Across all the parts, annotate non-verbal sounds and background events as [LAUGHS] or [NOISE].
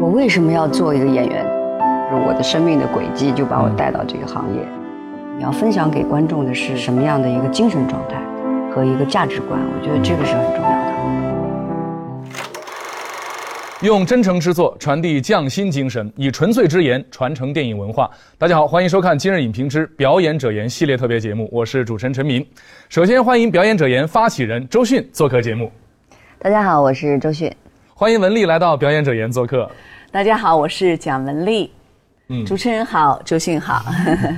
我为什么要做一个演员？就是我的生命的轨迹就把我带到这个行业。你要分享给观众的是什么样的一个精神状态和一个价值观？我觉得这个是很重要的。用真诚之作传递匠心精神，以纯粹之言传承电影文化。大家好，欢迎收看今日影评之表演者言系列特别节目，我是主持人陈明。首先欢迎表演者言发起人周迅做客节目。大家好，我是周迅。欢迎文丽来到表演者言做客。大家好，我是蒋雯丽。嗯，主持人好，周迅好。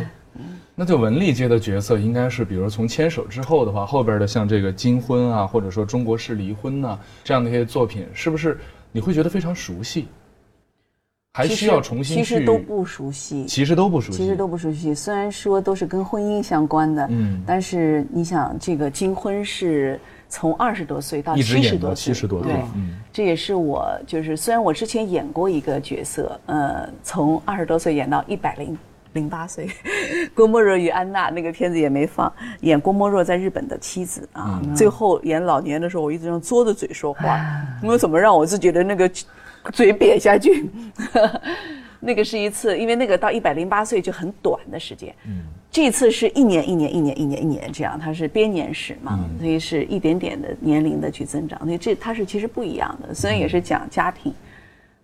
[LAUGHS] 那就文丽接的角色应该是，比如从牵手之后的话，后边的像这个金婚啊，或者说中国式离婚呐，这样的一些作品，是不是？你会觉得非常熟悉，还需要重新去？其实都不熟悉，其实都不熟悉，其实都不熟悉。虽然说都是跟婚姻相关的，嗯，但是你想，这个金婚是从二十多岁到七十多岁，七十多岁，对，这也是我就是虽然我之前演过一个角色，呃，从二十多岁演到一百零零八岁，郭沫若与安娜那个片子也没放，演郭沫若在日本的妻子啊，最后演老年的时候，我一直用嘬着嘴说话，我怎么让我自己的那个嘴瘪下去？那个是一次，因为那个到一百零八岁就很短的时间，嗯，这次是一年一年一年一年一年这样，它是编年史嘛，所以是一点点的年龄的去增长，所以这它是其实不一样的，虽然也是讲家庭。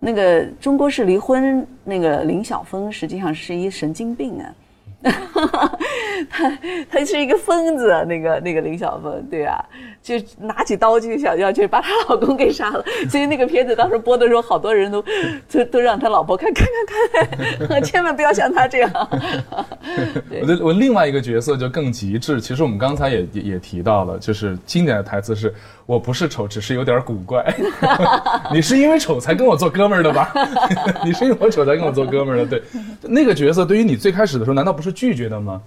那个中国式离婚，那个林晓峰实际上是一神经病啊。[LAUGHS] 他他是一个疯子，那个那个林晓峰，对啊，就拿起刀就想要去把她老公给杀了。所以那个片子当时播的时候，好多人都都都让他老婆看看看看，[LAUGHS] 千万不要像他这样。[LAUGHS] 我的我另外一个角色就更极致。其实我们刚才也也提到了，就是经典的台词是“我不是丑，只是有点古怪”。你是因为丑才跟我做哥们儿的吧？你是因为我丑才跟我做哥们儿的？对，那个角色对于你最开始的时候，难道不是？拒绝的吗？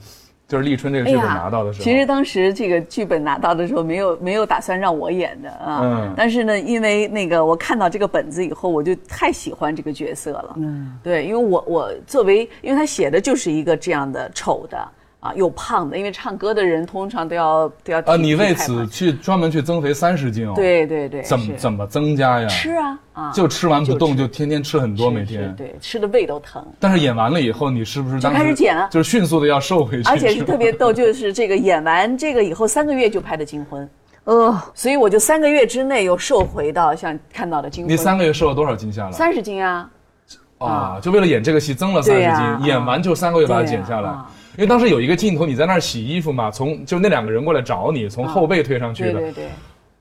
就是立春这个剧本拿到的时候，其实当时这个剧本拿到的时候，没有没有打算让我演的啊。嗯。但是呢，因为那个我看到这个本子以后，我就太喜欢这个角色了。嗯。对，因为我我作为，因为他写的就是一个这样的丑的。啊，又胖的，因为唱歌的人通常都要都要啊。你为此去专门去增肥三十斤哦？对对对。怎么怎么增加呀？吃啊啊！就吃完不动，就天天吃很多，每天。对，吃的胃都疼。但是演完了以后，你是不是就开始减了？就是迅速的要瘦回 [LAUGHS] 去。而且是特别逗，就是这个演完这个以后三个月就拍的金婚，呃，所以我就三个月之内又瘦回到像看到的金婚。你三个月瘦了多少斤下来？三十斤啊！啊，就为了演这个戏增了三十斤，演完就三个月把它减下来。因为当时有一个镜头，你在那儿洗衣服嘛，从就那两个人过来找你，从后背推上去的。对对对。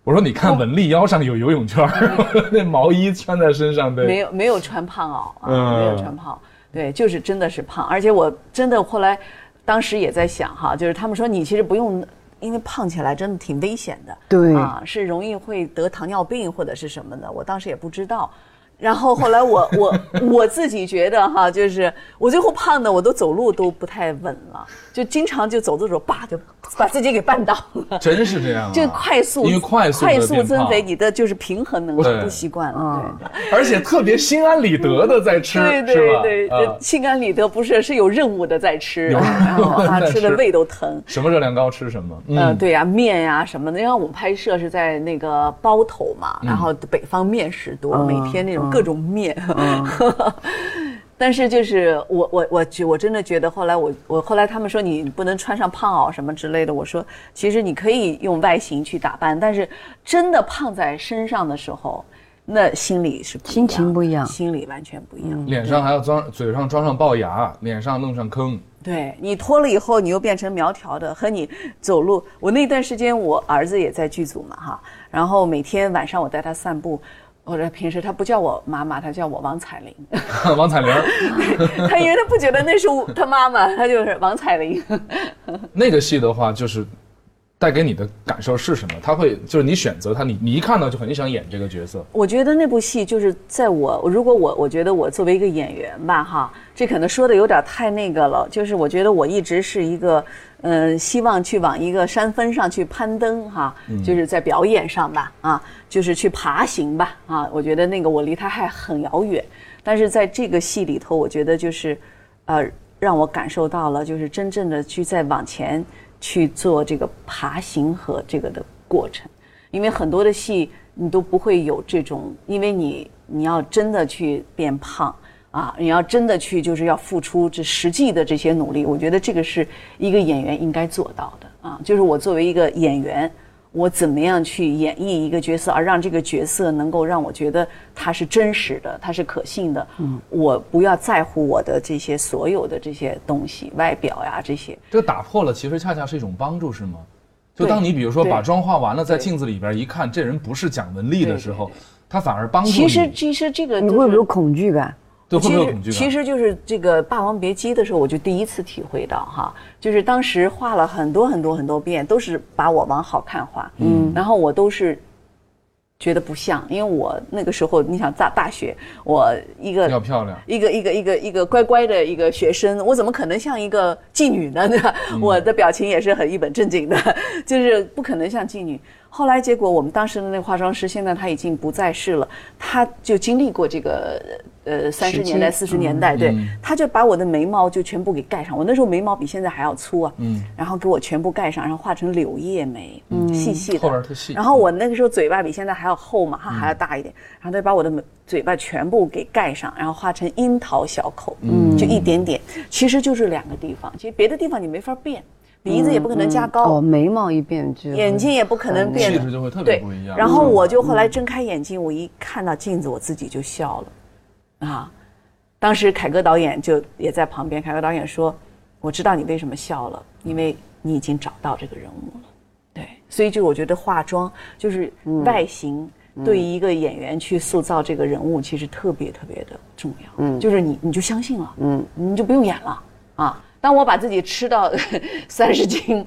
我说你看文丽腰上有游泳圈，[LAUGHS] 那毛衣穿在身上，对。没有没有穿胖袄啊，没有穿胖，对，就是真的是胖。而且我真的后来，当时也在想哈，就是他们说你其实不用，因为胖起来真的挺危险的。对。啊，是容易会得糖尿病或者是什么的，我当时也不知道。然后后来我我我自己觉得哈，就是我最后胖的我都走路都不太稳了，就经常就走的时候叭就把自己给绊倒了。[LAUGHS] 真是这样，就快速因为快速快速增肥，你的就是平衡能力不习惯了。对，而且特别心安理得的在吃，对对对，心安理得不是是有任务的在吃，然后啊 [LAUGHS] 吃的胃都疼。什么热量高吃什么？嗯，对呀，面呀什么的，因为我们拍摄是在那个包头嘛，然后北方面食多，每天那种。各种面，[LAUGHS] 但是就是我我我觉我真的觉得后来我我后来他们说你不能穿上胖袄什么之类的，我说其实你可以用外形去打扮，但是真的胖在身上的时候，那心里是心情不一样，心里完全不一样。脸上还要装，嘴上装上龅牙，脸上弄上坑。对你脱了以后，你又变成苗条的，和你走路。我那段时间我儿子也在剧组嘛哈，然后每天晚上我带他散步。或者平时他不叫我妈妈，他叫我王彩玲。[LAUGHS] 王彩玲，他因为他不觉得那是他妈妈，他就是王彩玲。[LAUGHS] 那个戏的话，就是带给你的感受是什么？他会就是你选择他，你你一看到就很想演这个角色。我觉得那部戏就是在我如果我我觉得我作为一个演员吧，哈，这可能说的有点太那个了。就是我觉得我一直是一个。嗯，希望去往一个山峰上去攀登，哈，就是在表演上吧，啊，就是去爬行吧，啊，我觉得那个我离他还很遥远，但是在这个戏里头，我觉得就是，呃，让我感受到了，就是真正的去在往前去做这个爬行和这个的过程，因为很多的戏你都不会有这种，因为你你要真的去变胖啊，你要真的去就是要付出这实际的这些努力，我觉得这个是一个演员应该做到的啊。就是我作为一个演员，我怎么样去演绎一个角色，而让这个角色能够让我觉得他是真实的，他是可信的。嗯，我不要在乎我的这些所有的这些东西，外表呀这些。这个打破了，其实恰恰是一种帮助，是吗？就当你比如说把妆化完了，在镜子里边一看，这人不是蒋雯丽的时候，他反而帮助你。其实其实这个你会不会有恐惧感？对会不会有其实恐惧感？其实就是这个《霸王别姬》的时候，我就第一次体会到哈，就是当时画了很多很多很多遍，都是把我往好看画，嗯，然后我都是觉得不像，因为我那个时候你想大大学，我一个要漂亮。一个一个一个一个乖乖的一个学生，我怎么可能像一个妓女呢？对吧？[LAUGHS] 我的表情也是很一本正经的，[LAUGHS] 就是不可能像妓女。后来结果我们当时的那个化妆师，现在他已经不在世了，他就经历过这个呃三十年代、四十年代，对嗯，他就把我的眉毛就全部给盖上。我那时候眉毛比现在还要粗啊，嗯，然后给我全部盖上，然后画成柳叶眉，嗯，细细的，后边特细。然后我那个时候嘴巴比现在还要厚嘛，哈还要大一点，然后他就把我的嘴巴全部给盖上，然后画成樱桃小口，嗯，就一点点，其实就是两个地方，其实别的地方你没法变，鼻子也不可能加高，哦，眉毛一变就眼睛也不可能变气质就会特别对不一样然后我就后来睁开眼睛，我一看到镜子，我自己就笑了，啊，当时凯歌导演就也在旁边，凯歌导演说：“我知道你为什么笑了，因为你已经找到这个人物了。”对，所以就我觉得化妆就是外形。对于一个演员去塑造这个人物，其实特别特别的重要。嗯，就是你你就相信了，嗯，你就不用演了啊。当我把自己吃到 [LAUGHS] 三十斤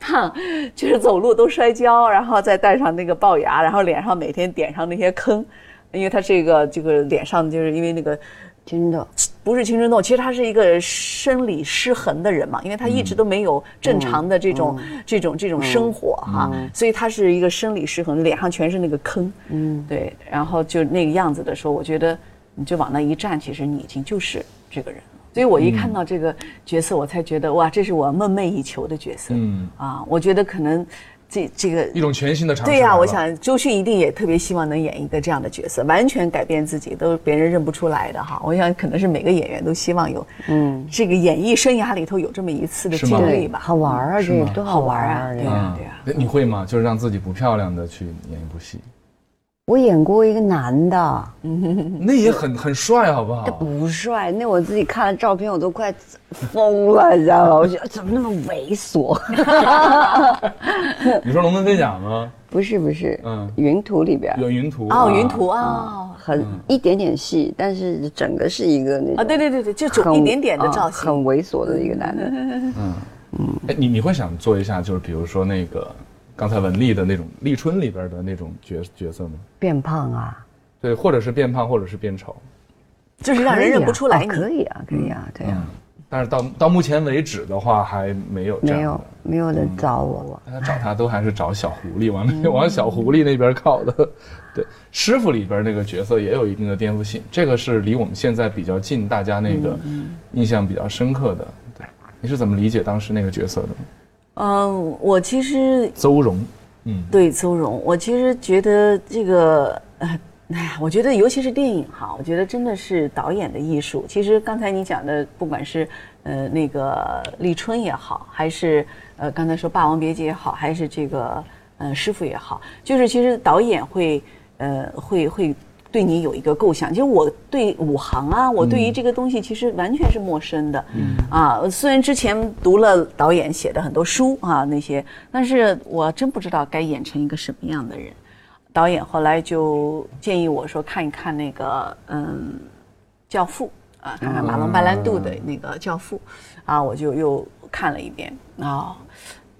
胖，就是走路都摔跤，然后再戴上那个龅牙，然后脸上每天点上那些坑，因为他这个这个脸上就是因为那个青春痘。不是青春痘，其实他是一个生理失衡的人嘛，因为他一直都没有正常的这种、这种这种生活哈、所以他是一个生理失衡，脸上全是那个坑，嗯，对，然后就那个样子的时候，我觉得你就往那一站，其实你已经就是这个人了。所以我一看到这个角色，我才觉得哇，这是我梦寐以求的角色，嗯啊，我觉得可能这这个一种全新的尝试。对呀、我想周迅一定也特别希望能演一个这样的角色，完全改变自己，都别人认不出来的哈。我想可能是每个演员都希望有，嗯，这个演艺生涯里头有这么一次的经历吧。好玩儿啊，这吗个多好玩玩啊对呀啊对啊那你会吗？就是让自己不漂亮的去演一部戏，我演过一个男的，那也很很帅，好不好？不帅，那我自己看了照片，我都快疯了，你知道吗？[LAUGHS] 我觉得怎么那么猥琐？[LAUGHS] 你说龙门飞甲吗？不是不是，嗯嗯，云图里边有云图哦，云图啊很一点点戏，但是整个是一个那种啊，对对对对，就很一点点的啊造型。很猥琐的一个男的。嗯嗯哎，你你会想做一下，就是比如说那个刚才文丽的那种《立春》里边的那种角角色吗？变胖啊，对，或者是变胖，或者是变丑。就是让人认不出来可以啊，可以啊，对啊，但是到到目前为止的话，还没有这样没有没有人找我，大家找他都还是找小狐狸，往那往小狐狸那边靠的。[LAUGHS] 对，师傅里边那个角色也有一定的颠覆性，这个是离我们现在比较近，大家那个印象比较深刻的。对，你是怎么理解当时那个角色的？嗯，我其实邹容，嗯，对邹容，我其实觉得这个，呃，哎呀，我觉得尤其是电影哈，我觉得真的是导演的艺术。其实刚才你讲的，不管是呃那个立春也好，还是呃刚才说《霸王别姬》也好，还是这个呃师傅也好，就是其实导演会呃会会。对你有一个构想，其实我对武行啊，我对于这个东西其实完全是陌生的，嗯。啊，虽然之前读了导演写的很多书啊那些，但是我真不知道该演成一个什么样的人。导演后来就建议我说看一看那个嗯，《教父》啊，看看马龙·白兰度的那个《教父》，啊，我就又看了一遍啊，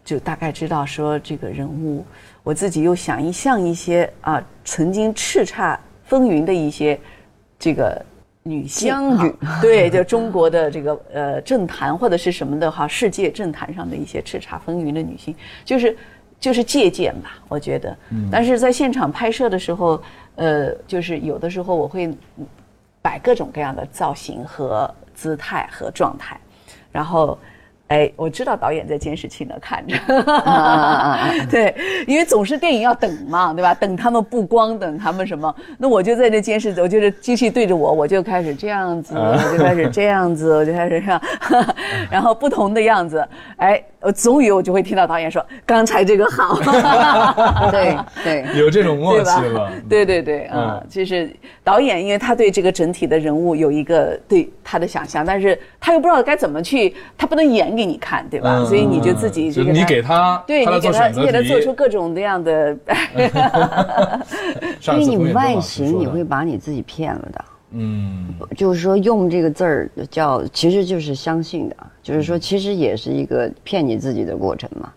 就大概知道说这个人物，我自己又想一像一些啊曾经叱咤风云的一些这个女性对，就中国的这个呃政坛或者是什么的哈，世界政坛上的一些叱咤风云的女性，就是就是借鉴吧，我觉得。但是在现场拍摄的时候，呃，就是有的时候我会摆各种各样的造型和姿态和状态，然后哎，我知道导演在监视器那，看着。[LAUGHS] 对，因为总是电影要等嘛，对吧？等他们布光，等他们什么？那我就在这监视，我就是机器对着我，我就开始这样子，我就开始这样子，我就开始这样，[LAUGHS] 然后不同的样子，哎。我终于我就会听到导演说：“刚才这个好。[LAUGHS] [LAUGHS] ” [LAUGHS] 对对，有这种默契了。对对对，嗯，就是导演，因为他对这个整体的人物有一个对他的想象，但是他又不知道该怎么去，他不能演给你看，对吧？所以你就自己就你给他，对你给他，你给他做出各种各样的。因为你外形，你会把你自己骗了的。嗯，就是说用这个字儿叫，其实就是相信的，就是说其实也是一个骗你自己的过程嘛。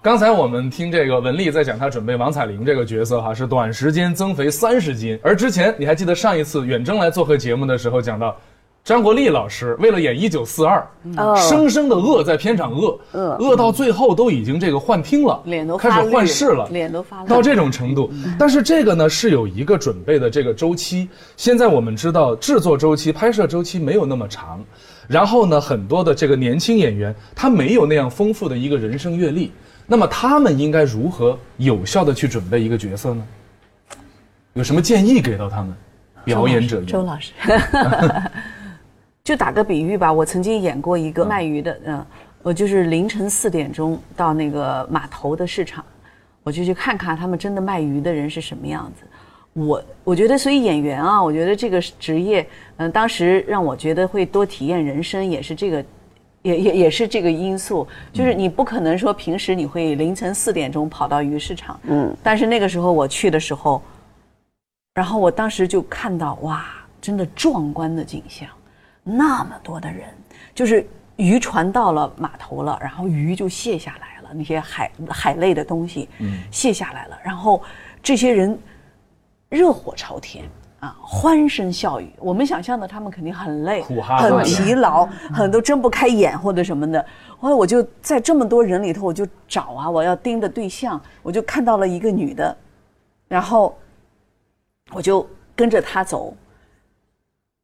刚才我们听这个文丽在讲，她准备王彩玲这个角色哈，是短时间增肥三十斤，而之前你还记得上一次远征来做客节目的时候讲到。张国立老师为了演《一九四二》，生生的饿在片场饿，饿到最后都已经这个幻听了，脸都开始幻视了，脸都发到这种程度。但是这个呢是有一个准备的这个周期。现在我们知道制作周期、拍摄周期没有那么长，然后呢很多的这个年轻演员他没有那样丰富的一个人生阅历，那么他们应该如何有效的去准备一个角色呢？有什么建议给到他们？表演者周老师。[LAUGHS] 就打个比喻吧，我曾经演过一个卖鱼的，嗯，我就是凌晨四点钟到那个码头的市场，我就去看看他们真的卖鱼的人是什么样子。我我觉得，所以演员啊，我觉得这个职业，嗯，当时让我觉得会多体验人生，也是这个，也也也是这个因素。就是你不可能说平时你会凌晨四点钟跑到鱼市场，嗯，但是那个时候我去的时候，然后我当时就看到哇，真的壮观的景象。那么多的人，就是渔船到了码头了，然后鱼就卸下来了，那些海海类的东西，嗯，卸下来了，然后这些人热火朝天啊，欢声笑语。我们想象的他们肯定很累，很疲劳，很多睁不开眼或者什么的。后来我就在这么多人里头，我就找啊，我要盯着对象，我就看到了一个女的，然后我就跟着她走。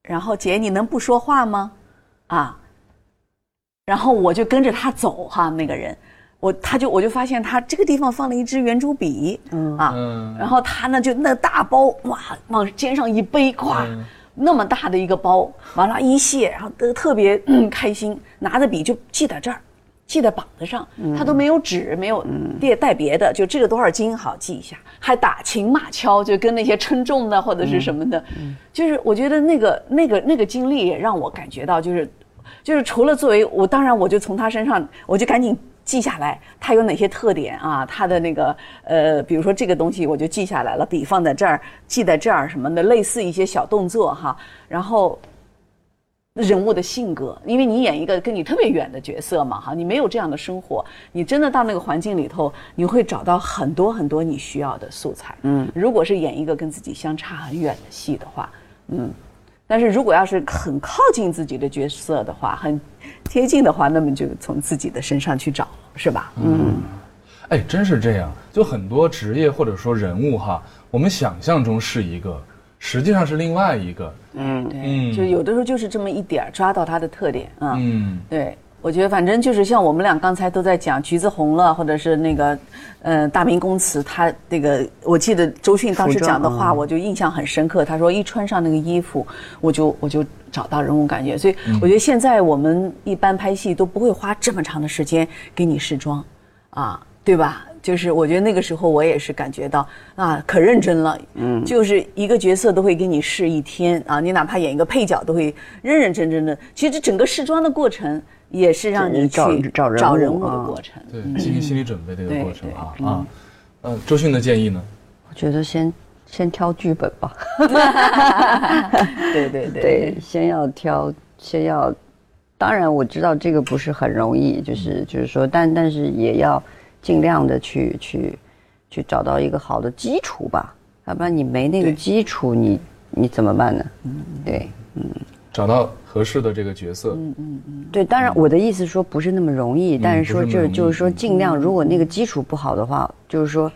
然后姐，你能不说话吗？啊，然后我就跟着她走哈，那个人，我他就我就发现他这个地方放了一支圆珠笔，嗯。啊，然后他呢就那大包哇往肩上一背，咵，那么大的一个包，完了，一卸，然后都特别开心，拿着笔就记在这儿。记在膀子上，他都没有纸，没有带带别的，就这个多少斤好记一下，还打情骂俏，就跟那些称重的或者是什么的，就是我觉得那个那个那个经历也让我感觉到，就是就是除了作为我，当然我就从他身上，我就赶紧记下来它有哪些特点啊，它的那个呃，比如说这个东西我就记下来了，笔放在这儿，记在这儿什么的，类似一些小动作哈，然后。人物的性格，因为你演一个跟你特别远的角色嘛，哈，你没有这样的生活，你真的到那个环境里头，你会找到很多很多你需要的素材。嗯，如果是演一个跟自己相差很远的戏的话，嗯，但是如果要是很靠近自己的角色的话，很贴近的话，那么就从自己的身上去找，是吧？嗯，哎，真是这样，就很多职业或者说人物哈，我们想象中是一个。实际上是另外一个，嗯，对，就有的时候就是这么一点儿抓到他的特点啊，嗯，对，我觉得反正就是像我们俩刚才都在讲橘子红了，或者是那个，呃，大明宫词，他那个我记得周迅当时讲的话，我就印象很深刻。他说一穿上那个衣服，我就我就找到人物感觉。所以我觉得现在我们一般拍戏都不会花这么长的时间给你试妆，啊，对吧？就是我觉得那个时候我也是感觉到啊，可认真了，嗯，就是一个角色都会给你试一天啊，你哪怕演一个配角都会认认真真的。其实整个试妆的过程也是让你去找找人物的过程，对，进行心理准备的一个过程啊啊。呃，周迅的建议呢？我觉得先先挑剧本吧。对对对，先要挑，先要。当然我知道这个不是很容易，就是就是说，但但是也要。尽量的去去去找到一个好的基础吧，要不然你没那个基础，你你怎么办呢？嗯，对，嗯，找到合适的这个角色，嗯嗯嗯，对，当然我的意思说不是那么容易，但是说这就是说尽量，如果那个基础不好的话，就是说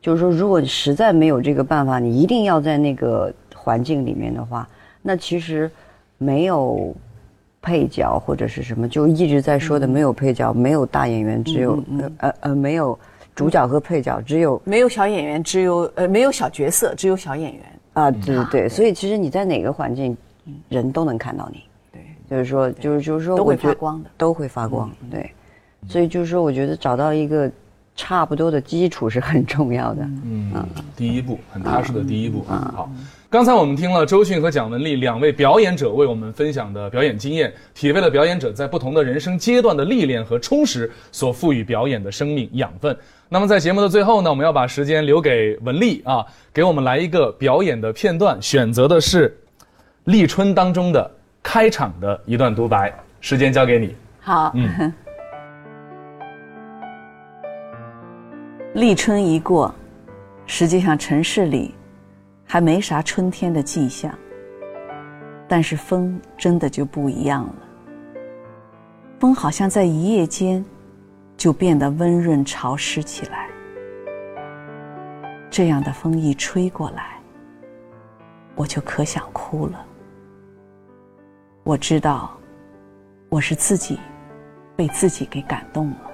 就是说如果你实在没有这个办法，你一定要在那个环境里面的话，那其实没有配角或者是什么，就一直在说的没有配角，没有大演员，只有呃呃呃没有主角和配角，只有没有小演员，只有呃没有小角色，只有小演员。啊，对对对，所以其实你在哪个环境，人都能看到你。对，就是说，就是就是说，都会发光的都会发光。对，所以就是说，我觉得找到一个差不多的基础是很重要的。嗯，第一步很踏实的第一步啊。好，刚才我们听了周迅和蒋雯丽两位表演者为我们分享的表演经验，体味了表演者在不同的人生阶段的历练和充实所赋予表演的生命养分。那么在节目的最后呢，我们要把时间留给文丽啊，给我们来一个表演的片段，选择的是《立春》当中的开场的一段独白，时间交给你。好，嗯 [LAUGHS] 立春一过，实际上城市里还没啥春天的迹象，但是风真的就不一样了。风好像在一夜间就变得温润潮湿起来。这样的风一吹过来，我就可想哭了。我知道，我是自己被自己给感动了。